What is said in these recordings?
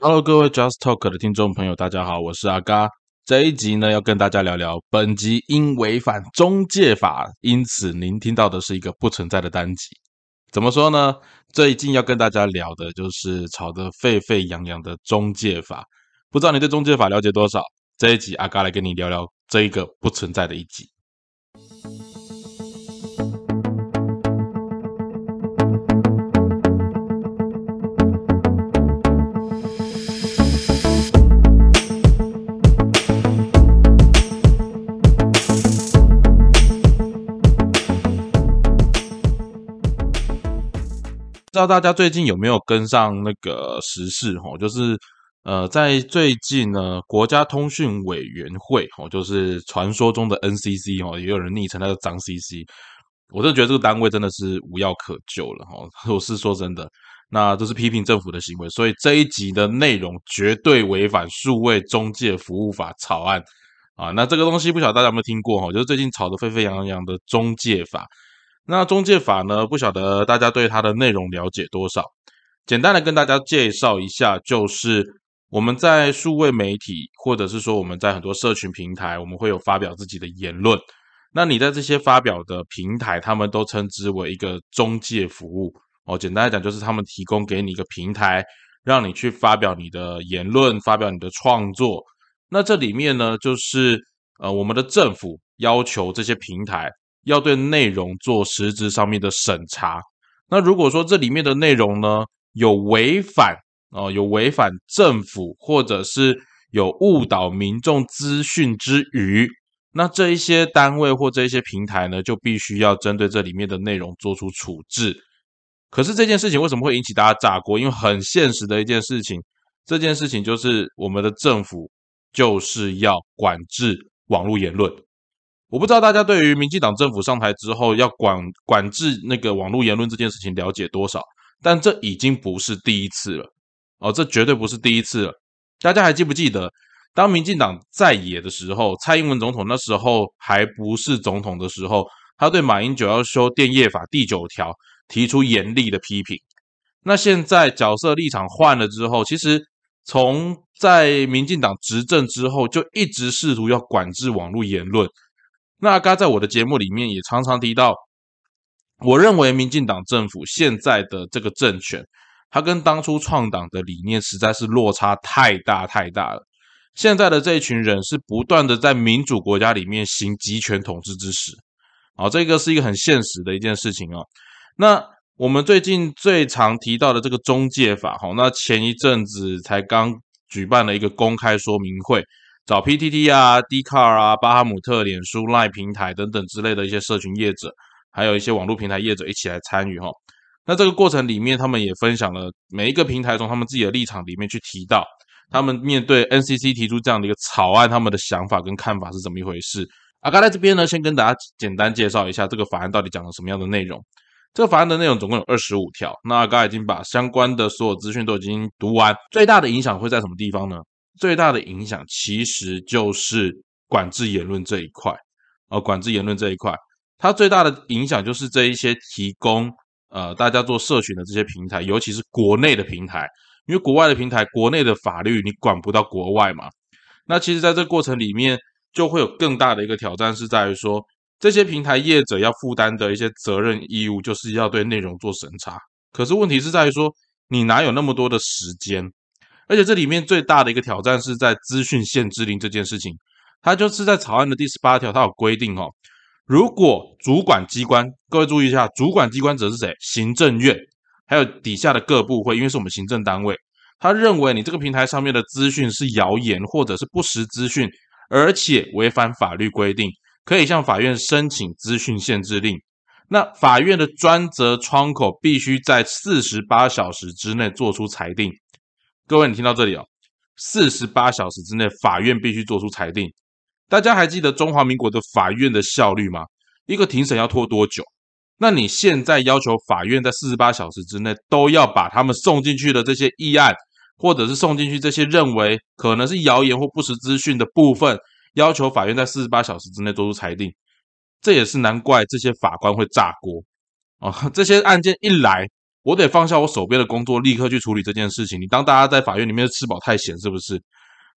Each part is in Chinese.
Hello，各位 Just Talk 的听众朋友，大家好，我是阿嘎。这一集呢，要跟大家聊聊本集因违反中介法，因此您听到的是一个不存在的单集。怎么说呢？最近要跟大家聊的就是吵得沸沸扬扬的中介法。不知道你对中介法了解多少？这一集阿嘎来跟你聊聊这一个不存在的一集。不知道大家最近有没有跟上那个时事？哈，就是呃，在最近呢，国家通讯委员会，哈，就是传说中的 NCC，哈，也有人昵称它叫张 CC。我真的觉得这个单位真的是无药可救了，哈。我是说真的，那这是批评政府的行为，所以这一集的内容绝对违反数位中介服务法草案啊。那这个东西不晓得大家有没有听过？哈，就是最近炒得沸沸扬扬的中介法。那中介法呢？不晓得大家对它的内容了解多少？简单的跟大家介绍一下，就是我们在数位媒体，或者是说我们在很多社群平台，我们会有发表自己的言论。那你在这些发表的平台，他们都称之为一个中介服务哦。简单来讲，就是他们提供给你一个平台，让你去发表你的言论，发表你的创作。那这里面呢，就是呃，我们的政府要求这些平台。要对内容做实质上面的审查。那如果说这里面的内容呢有违反哦，有违反政府或者是有误导民众资讯之余，那这一些单位或这一些平台呢，就必须要针对这里面的内容做出处置。可是这件事情为什么会引起大家炸锅？因为很现实的一件事情，这件事情就是我们的政府就是要管制网络言论。我不知道大家对于民进党政府上台之后要管管制那个网络言论这件事情了解多少？但这已经不是第一次了哦，这绝对不是第一次了。大家还记不记得，当民进党在野的时候，蔡英文总统那时候还不是总统的时候，他对马英九要修电业法第九条提出严厉的批评。那现在角色立场换了之后，其实从在民进党执政之后，就一直试图要管制网络言论。那阿嘎在我的节目里面也常常提到，我认为民进党政府现在的这个政权，它跟当初创党的理念实在是落差太大太大了。现在的这一群人是不断的在民主国家里面行集权统治之实，啊，这个是一个很现实的一件事情哦。那我们最近最常提到的这个中介法，哈，那前一阵子才刚举办了一个公开说明会。找 PTT 啊、d c a r 啊、巴哈姆特、脸书、Line 平台等等之类的一些社群业者，还有一些网络平台业者一起来参与哈。那这个过程里面，他们也分享了每一个平台从他们自己的立场里面去提到，他们面对 NCC 提出这样的一个草案，他们的想法跟看法是怎么一回事。啊，刚在这边呢，先跟大家简单介绍一下这个法案到底讲了什么样的内容。这个法案的内容总共有二十五条，那刚才已经把相关的所有资讯都已经读完。最大的影响会在什么地方呢？最大的影响其实就是管制言论这一块，呃，管制言论这一块，它最大的影响就是这一些提供呃大家做社群的这些平台，尤其是国内的平台，因为国外的平台，国内的法律你管不到国外嘛。那其实，在这过程里面，就会有更大的一个挑战，是在于说这些平台业者要负担的一些责任义务，就是要对内容做审查。可是问题是在于说，你哪有那么多的时间？而且这里面最大的一个挑战是在资讯限制令这件事情，它就是在草案的第十八条，它有规定哦，如果主管机关，各位注意一下，主管机关者是谁？行政院，还有底下的各部会，因为是我们行政单位，他认为你这个平台上面的资讯是谣言或者是不实资讯，而且违反法律规定，可以向法院申请资讯限制令。那法院的专责窗口必须在四十八小时之内做出裁定。各位，你听到这里哦，四十八小时之内，法院必须做出裁定。大家还记得中华民国的法院的效率吗？一个庭审要拖多久？那你现在要求法院在四十八小时之内都要把他们送进去的这些议案，或者是送进去这些认为可能是谣言或不实资讯的部分，要求法院在四十八小时之内做出裁定，这也是难怪这些法官会炸锅啊！这些案件一来。我得放下我手边的工作，立刻去处理这件事情。你当大家在法院里面吃饱太闲，是不是？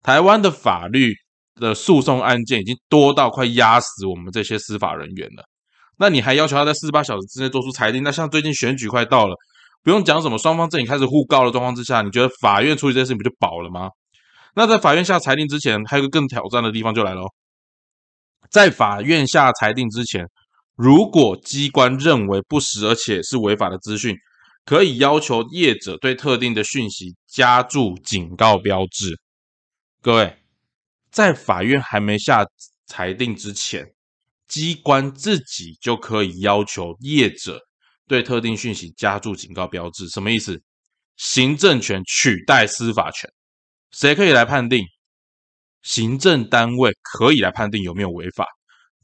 台湾的法律的诉讼案件已经多到快压死我们这些司法人员了。那你还要求他在四十八小时之内做出裁定？那像最近选举快到了，不用讲什么，双方阵营开始互告的状况之下，你觉得法院处理这件事情不就保了吗？那在法院下裁定之前，还有个更挑战的地方就来了。在法院下裁定之前，如果机关认为不实而且是违法的资讯，可以要求业者对特定的讯息加注警告标志。各位，在法院还没下裁定之前。机关自己就可以要求业者对特定讯息加注警告标志，什么意思？行政权取代司法权，谁可以来判定？行政单位可以来判定有没有违法。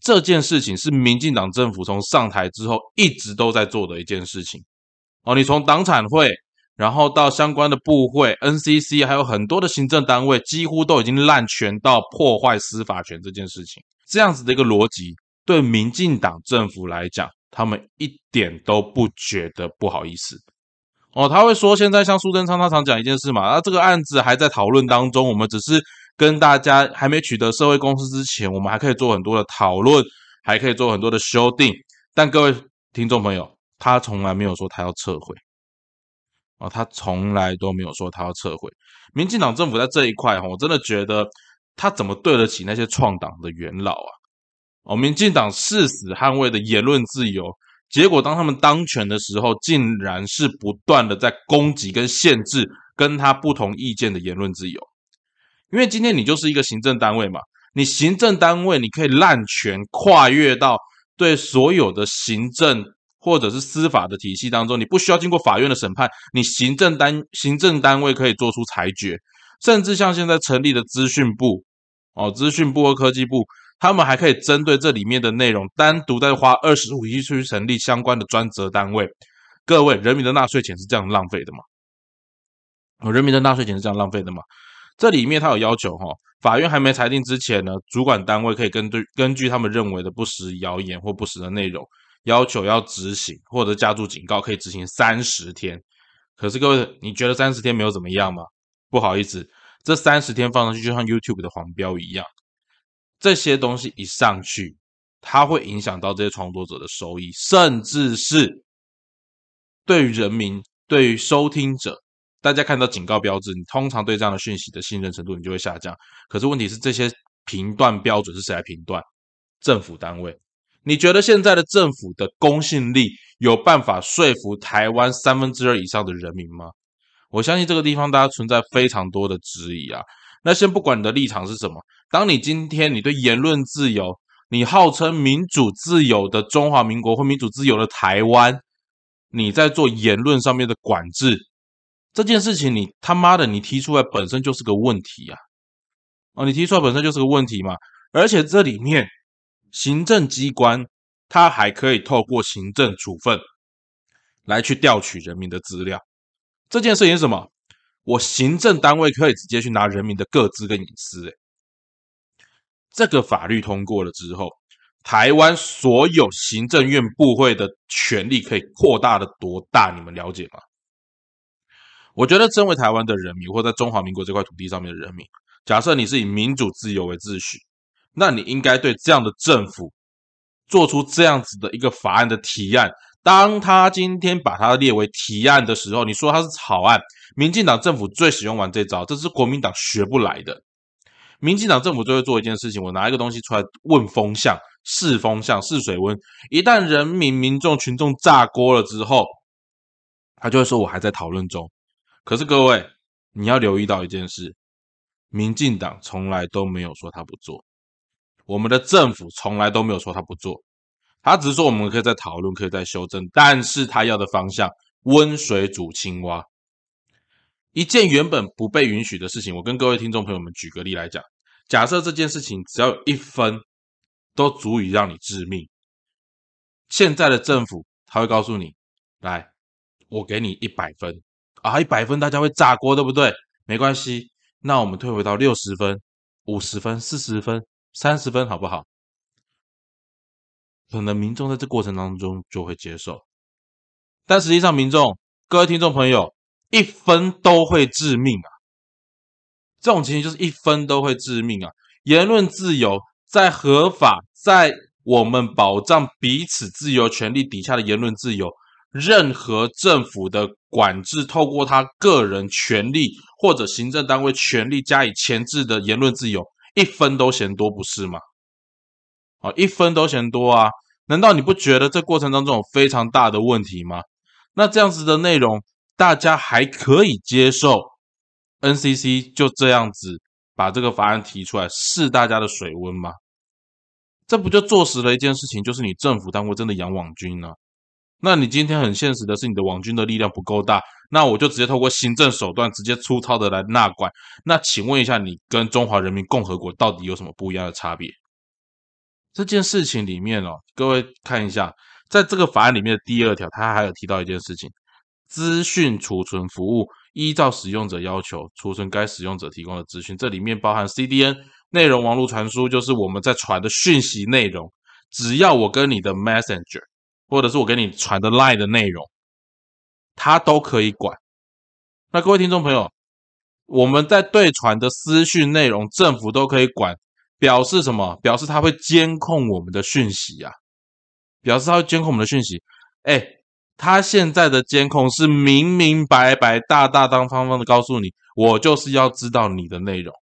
这件事情是民进党政府从上台之后一直都在做的一件事情。哦，你从党产会，然后到相关的部会、NCC，还有很多的行政单位，几乎都已经滥权到破坏司法权这件事情。这样子的一个逻辑。对民进党政府来讲，他们一点都不觉得不好意思哦。他会说，现在像苏贞昌他常讲一件事嘛，啊，这个案子还在讨论当中，我们只是跟大家还没取得社会共识之前，我们还可以做很多的讨论，还可以做很多的修订。但各位听众朋友，他从来没有说他要撤回啊，他从来都没有说他要撤回。民进党政府在这一块，我真的觉得他怎么对得起那些创党的元老啊？哦，民进党誓死捍卫的言论自由，结果当他们当权的时候，竟然是不断的在攻击跟限制跟他不同意见的言论自由。因为今天你就是一个行政单位嘛，你行政单位你可以滥权跨越到对所有的行政或者是司法的体系当中，你不需要经过法院的审判，你行政单行政单位可以做出裁决，甚至像现在成立的资讯部，哦，资讯部和科技部。他们还可以针对这里面的内容，单独再花二十五亿去成立相关的专责单位。各位，人民的纳税钱是这样浪费的吗？人民的纳税钱是这样浪费的吗？这里面他有要求哈，法院还没裁定之前呢，主管单位可以根据根据他们认为的不实谣言或不实的内容，要求要执行或者加注警告，可以执行三十天。可是各位，你觉得三十天没有怎么样吗？不好意思，这三十天放上去就像 YouTube 的黄标一样。这些东西一上去，它会影响到这些创作者的收益，甚至是对于人民、对于收听者，大家看到警告标志，你通常对这样的讯息的信任程度你就会下降。可是问题是，这些评断标准是谁来评断？政府单位？你觉得现在的政府的公信力有办法说服台湾三分之二以上的人民吗？我相信这个地方大家存在非常多的质疑啊。那先不管你的立场是什么。当你今天你对言论自由，你号称民主自由的中华民国或民主自由的台湾，你在做言论上面的管制这件事情，你他妈的你提出来本身就是个问题啊！哦，你提出来本身就是个问题嘛！而且这里面行政机关他还可以透过行政处分来去调取人民的资料，这件事情是什么？我行政单位可以直接去拿人民的个资跟隐私，诶这个法律通过了之后，台湾所有行政院部会的权力可以扩大的多大？你们了解吗？我觉得，身为台湾的人民，或在中华民国这块土地上面的人民，假设你是以民主自由为秩序，那你应该对这样的政府做出这样子的一个法案的提案。当他今天把它列为提案的时候，你说它是草案，民进党政府最喜欢玩这招，这是国民党学不来的。民进党政府就会做一件事情：我拿一个东西出来问风向、试风向、试水温。一旦人民、民众、群众炸锅了之后，他就会说：“我还在讨论中。”可是各位，你要留意到一件事：民进党从来都没有说他不做，我们的政府从来都没有说他不做，他只是说我们可以再讨论，可以再修正，但是他要的方向温水煮青蛙。一件原本不被允许的事情，我跟各位听众朋友们举个例来讲。假设这件事情只要一分，都足以让你致命。现在的政府他会告诉你：“来，我给你一百分啊，一百分大家会炸锅，对不对？没关系，那我们退回到六十分、五十分、四十分、三十分，好不好？”可能民众在这过程当中就会接受，但实际上民众各位听众朋友，一分都会致命啊！这种情形就是一分都会致命啊！言论自由在合法，在我们保障彼此自由权利底下的言论自由，任何政府的管制，透过他个人权利或者行政单位权利加以钳制的言论自由，一分都嫌多，不是吗？啊，一分都嫌多啊！难道你不觉得这过程当中有非常大的问题吗？那这样子的内容，大家还可以接受？NCC 就这样子把这个法案提出来试大家的水温吗？这不就坐实了一件事情，就是你政府单位真的养网军呢？那你今天很现实的是，你的网军的力量不够大，那我就直接透过行政手段，直接粗糙的来纳管。那请问一下，你跟中华人民共和国到底有什么不一样的差别？这件事情里面哦，各位看一下，在这个法案里面的第二条，它还有提到一件事情：资讯储存服务依照使用者要求储存该使用者提供的资讯，这里面包含 CDN 内容网络传输，就是我们在传的讯息内容。只要我跟你的 Messenger，或者是我给你传的 Line 的内容，他都可以管。那各位听众朋友，我们在对传的私讯内容，政府都可以管。表示什么？表示他会监控我们的讯息啊！表示他会监控我们的讯息。哎，他现在的监控是明明白白、大大方方的告诉你，我就是要知道你的内容。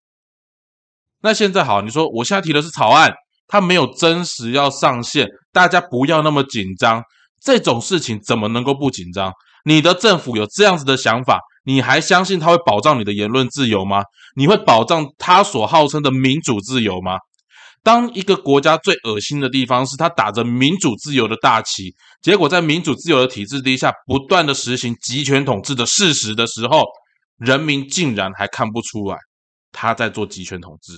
那现在好，你说我现在提的是草案，它没有真实要上线，大家不要那么紧张。这种事情怎么能够不紧张？你的政府有这样子的想法？你还相信他会保障你的言论自由吗？你会保障他所号称的民主自由吗？当一个国家最恶心的地方是他打着民主自由的大旗，结果在民主自由的体制底下不断的实行集权统治的事实的时候，人民竟然还看不出来他在做集权统治。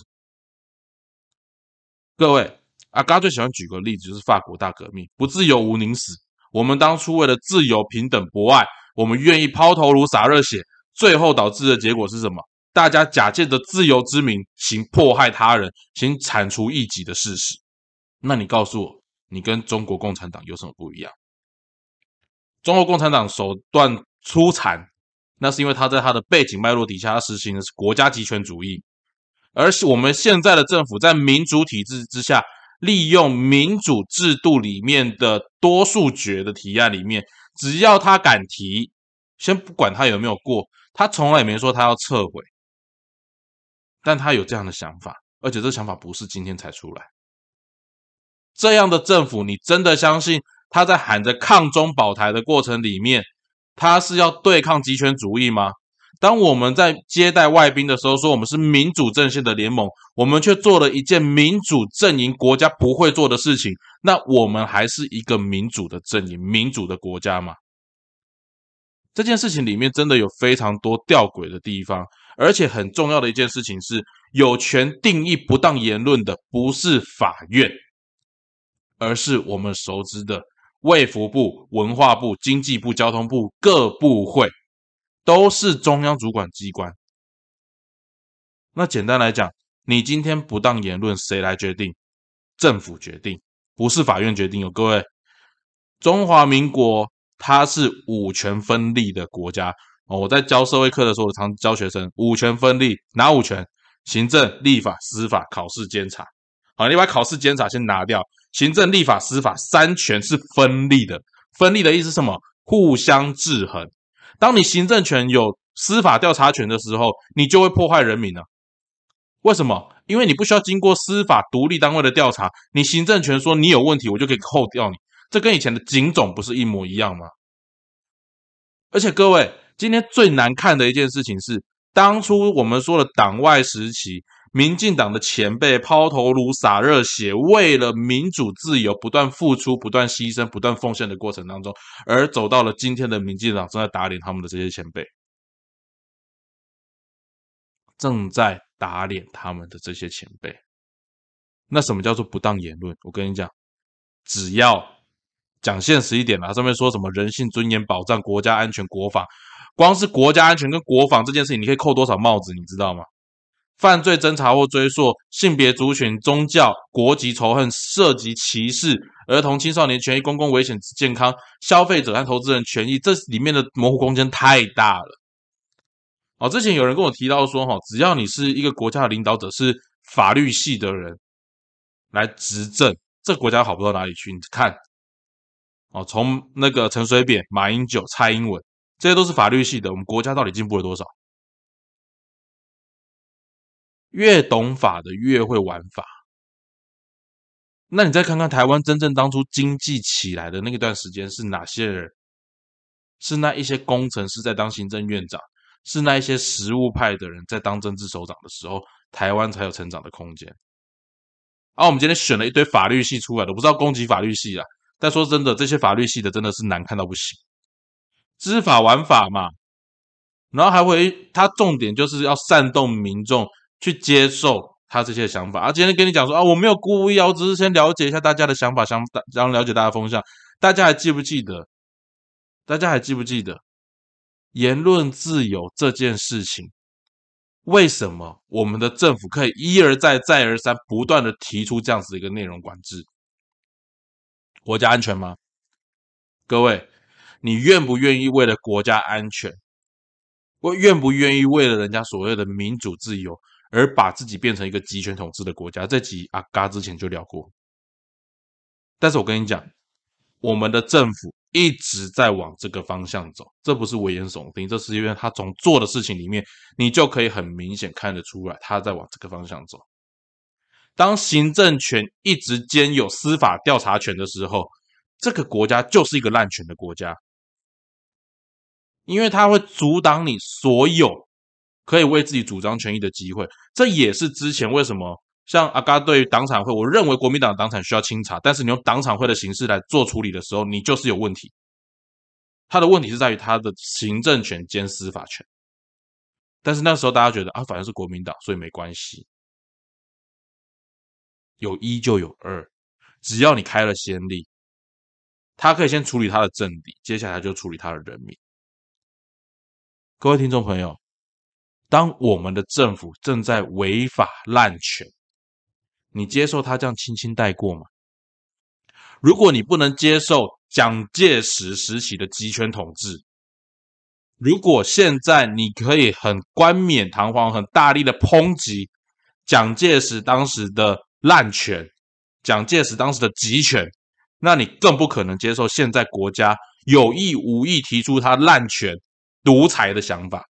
各位，阿嘎最喜欢举个例子，就是法国大革命，不自由无宁死。我们当初为了自由、平等、博爱。我们愿意抛头颅洒热血，最后导致的结果是什么？大家假借着自由之名，行迫害他人、行铲除异己的事实。那你告诉我，你跟中国共产党有什么不一样？中国共产党手段粗残，那是因为他在他的背景脉络底下，他实行的是国家集权主义。而是我们现在的政府在民主体制之下，利用民主制度里面的多数决的提案里面。只要他敢提，先不管他有没有过，他从来也没说他要撤回，但他有这样的想法，而且这想法不是今天才出来。这样的政府，你真的相信他在喊着抗中保台的过程里面，他是要对抗极权主义吗？当我们在接待外宾的时候，说我们是民主阵线的联盟，我们却做了一件民主阵营国家不会做的事情。那我们还是一个民主的阵营、民主的国家吗？这件事情里面真的有非常多吊诡的地方，而且很重要的一件事情是，有权定义不当言论的不是法院，而是我们熟知的卫福部、文化部、经济部、交通部各部会。都是中央主管机关。那简单来讲，你今天不当言论，谁来决定？政府决定，不是法院决定。有各位，中华民国它是五权分立的国家哦。我在教社会课的时候，我常教学生五权分立，哪五权？行政、立法、司法、考试、监察。好，你把考试、监察先拿掉，行政、立法、司法三权是分立的。分立的意思是什么？互相制衡。当你行政权有司法调查权的时候，你就会破坏人民了。为什么？因为你不需要经过司法独立单位的调查，你行政权说你有问题，我就可以扣掉你。这跟以前的警总不是一模一样吗？而且各位，今天最难看的一件事情是，当初我们说的党外时期。民进党的前辈抛头颅洒热血，为了民主自由不断付出、不断牺牲、不断奉献的过程当中，而走到了今天的民进党正在打脸他们的这些前辈，正在打脸他们的这些前辈。那什么叫做不当言论？我跟你讲，只要讲现实一点啦，上面说什么人性尊严、保障国家安全、国防，光是国家安全跟国防这件事情，你可以扣多少帽子，你知道吗？犯罪侦查或追溯、性别族群、宗教、国籍仇恨、涉及歧视、儿童青少年权益、公共危险、健康、消费者和投资人权益，这里面的模糊空间太大了。哦，之前有人跟我提到说，哈，只要你是一个国家的领导者，是法律系的人来执政，这国家好不到哪里去。你看，哦，从那个陈水扁、马英九、蔡英文，这些都是法律系的，我们国家到底进步了多少？越懂法的越会玩法。那你再看看台湾真正当初经济起来的那段时间是哪些人？是那一些工程师在当行政院长，是那一些实务派的人在当政治首长的时候，台湾才有成长的空间。而我们今天选了一堆法律系出来的，我不知道攻击法律系啊。但说真的，这些法律系的真的是难看到不行，知法玩法嘛。然后还会，他重点就是要煽动民众。去接受他这些想法，啊，今天跟你讲说啊，我没有故意啊，我只是先了解一下大家的想法，想然后了解大家风向。大家还记不记得？大家还记不记得言论自由这件事情？为什么我们的政府可以一而再、再而三、不断的提出这样子一个内容管制？国家安全吗？各位，你愿不愿意为了国家安全，我愿不愿意为了人家所谓的民主自由？而把自己变成一个集权统治的国家，这集阿嘎之前就聊过。但是我跟你讲，我们的政府一直在往这个方向走，这不是危言耸听，这是因为他从做的事情里面，你就可以很明显看得出来，他在往这个方向走。当行政权一直兼有司法调查权的时候，这个国家就是一个滥权的国家，因为它会阻挡你所有。可以为自己主张权益的机会，这也是之前为什么像阿嘎对于党产会，我认为国民党党产需要清查，但是你用党产会的形式来做处理的时候，你就是有问题。他的问题是在于他的行政权兼司法权，但是那时候大家觉得啊，反正是国民党，所以没关系。有一就有二，只要你开了先例，他可以先处理他的政敌，接下来就处理他的人民。各位听众朋友。当我们的政府正在违法滥权，你接受他这样轻轻带过吗？如果你不能接受蒋介石时期的集权统治，如果现在你可以很冠冕堂皇、很大力的抨击蒋介石当时的滥权、蒋介石当时的集权，那你更不可能接受现在国家有意无意提出他滥权、独裁的想法。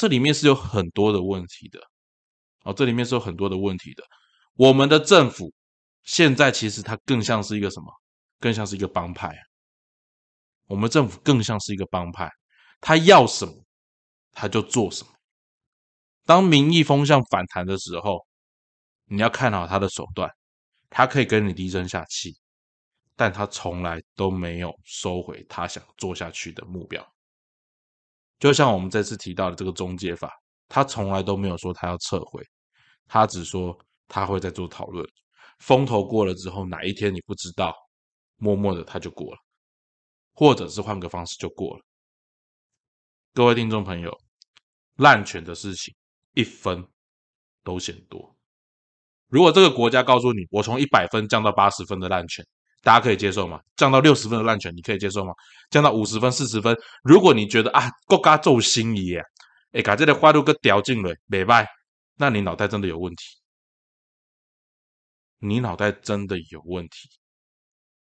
这里面是有很多的问题的，哦，这里面是有很多的问题的。我们的政府现在其实它更像是一个什么？更像是一个帮派。我们政府更像是一个帮派，他要什么他就做什么。当民意风向反弹的时候，你要看好他的手段，他可以跟你低声下气，但他从来都没有收回他想做下去的目标。就像我们这次提到的这个中介法，他从来都没有说他要撤回，他只说他会在做讨论。风头过了之后，哪一天你不知道，默默的他就过了，或者是换个方式就过了。各位听众朋友，滥权的事情一分都嫌多。如果这个国家告诉你，我从一百分降到八十分的滥权。大家可以接受吗？降到六十分的滥权，你可以接受吗？降到五十分、四十分，如果你觉得啊，国家做心意，哎，把这个花都给掉进了，没败，那你脑袋真的有问题，你脑袋真的有问题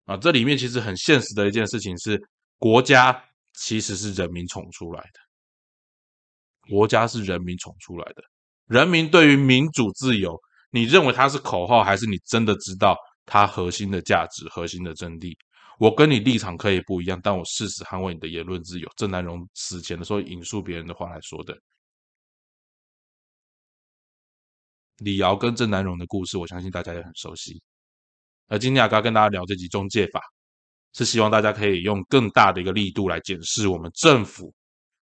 啊！这里面其实很现实的一件事情是，国家其实是人民宠出来的，国家是人民宠出来的，人民对于民主自由，你认为它是口号，还是你真的知道？它核心的价值、核心的真谛，我跟你立场可以不一样，但我誓死捍卫你的言论自由。郑南荣死前的时候引述别人的话来说的。李瑶跟郑南荣的故事，我相信大家也很熟悉。而今天阿刚跟大家聊这集中介法，是希望大家可以用更大的一个力度来检视我们政府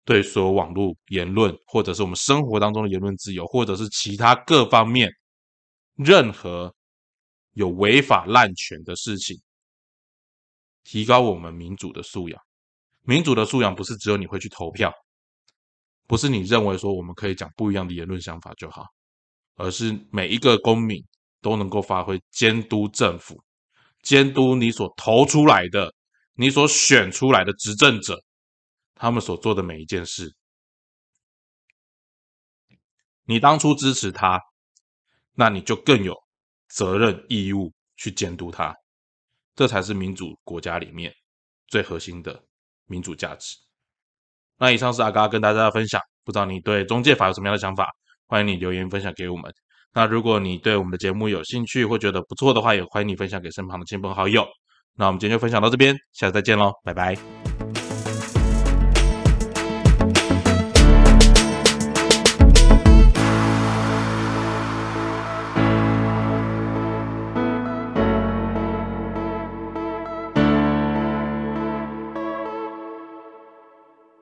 对所有网络言论，或者是我们生活当中的言论自由，或者是其他各方面任何。有违法滥权的事情，提高我们民主的素养。民主的素养不是只有你会去投票，不是你认为说我们可以讲不一样的言论想法就好，而是每一个公民都能够发挥监督政府、监督你所投出来的、你所选出来的执政者，他们所做的每一件事。你当初支持他，那你就更有责任义务去监督他，这才是民主国家里面最核心的民主价值。那以上是阿嘎跟大家的分享，不知道你对中介法有什么样的想法？欢迎你留言分享给我们。那如果你对我们的节目有兴趣或觉得不错的话，也欢迎你分享给身旁的亲朋好友。那我们今天就分享到这边，下次再见喽，拜拜。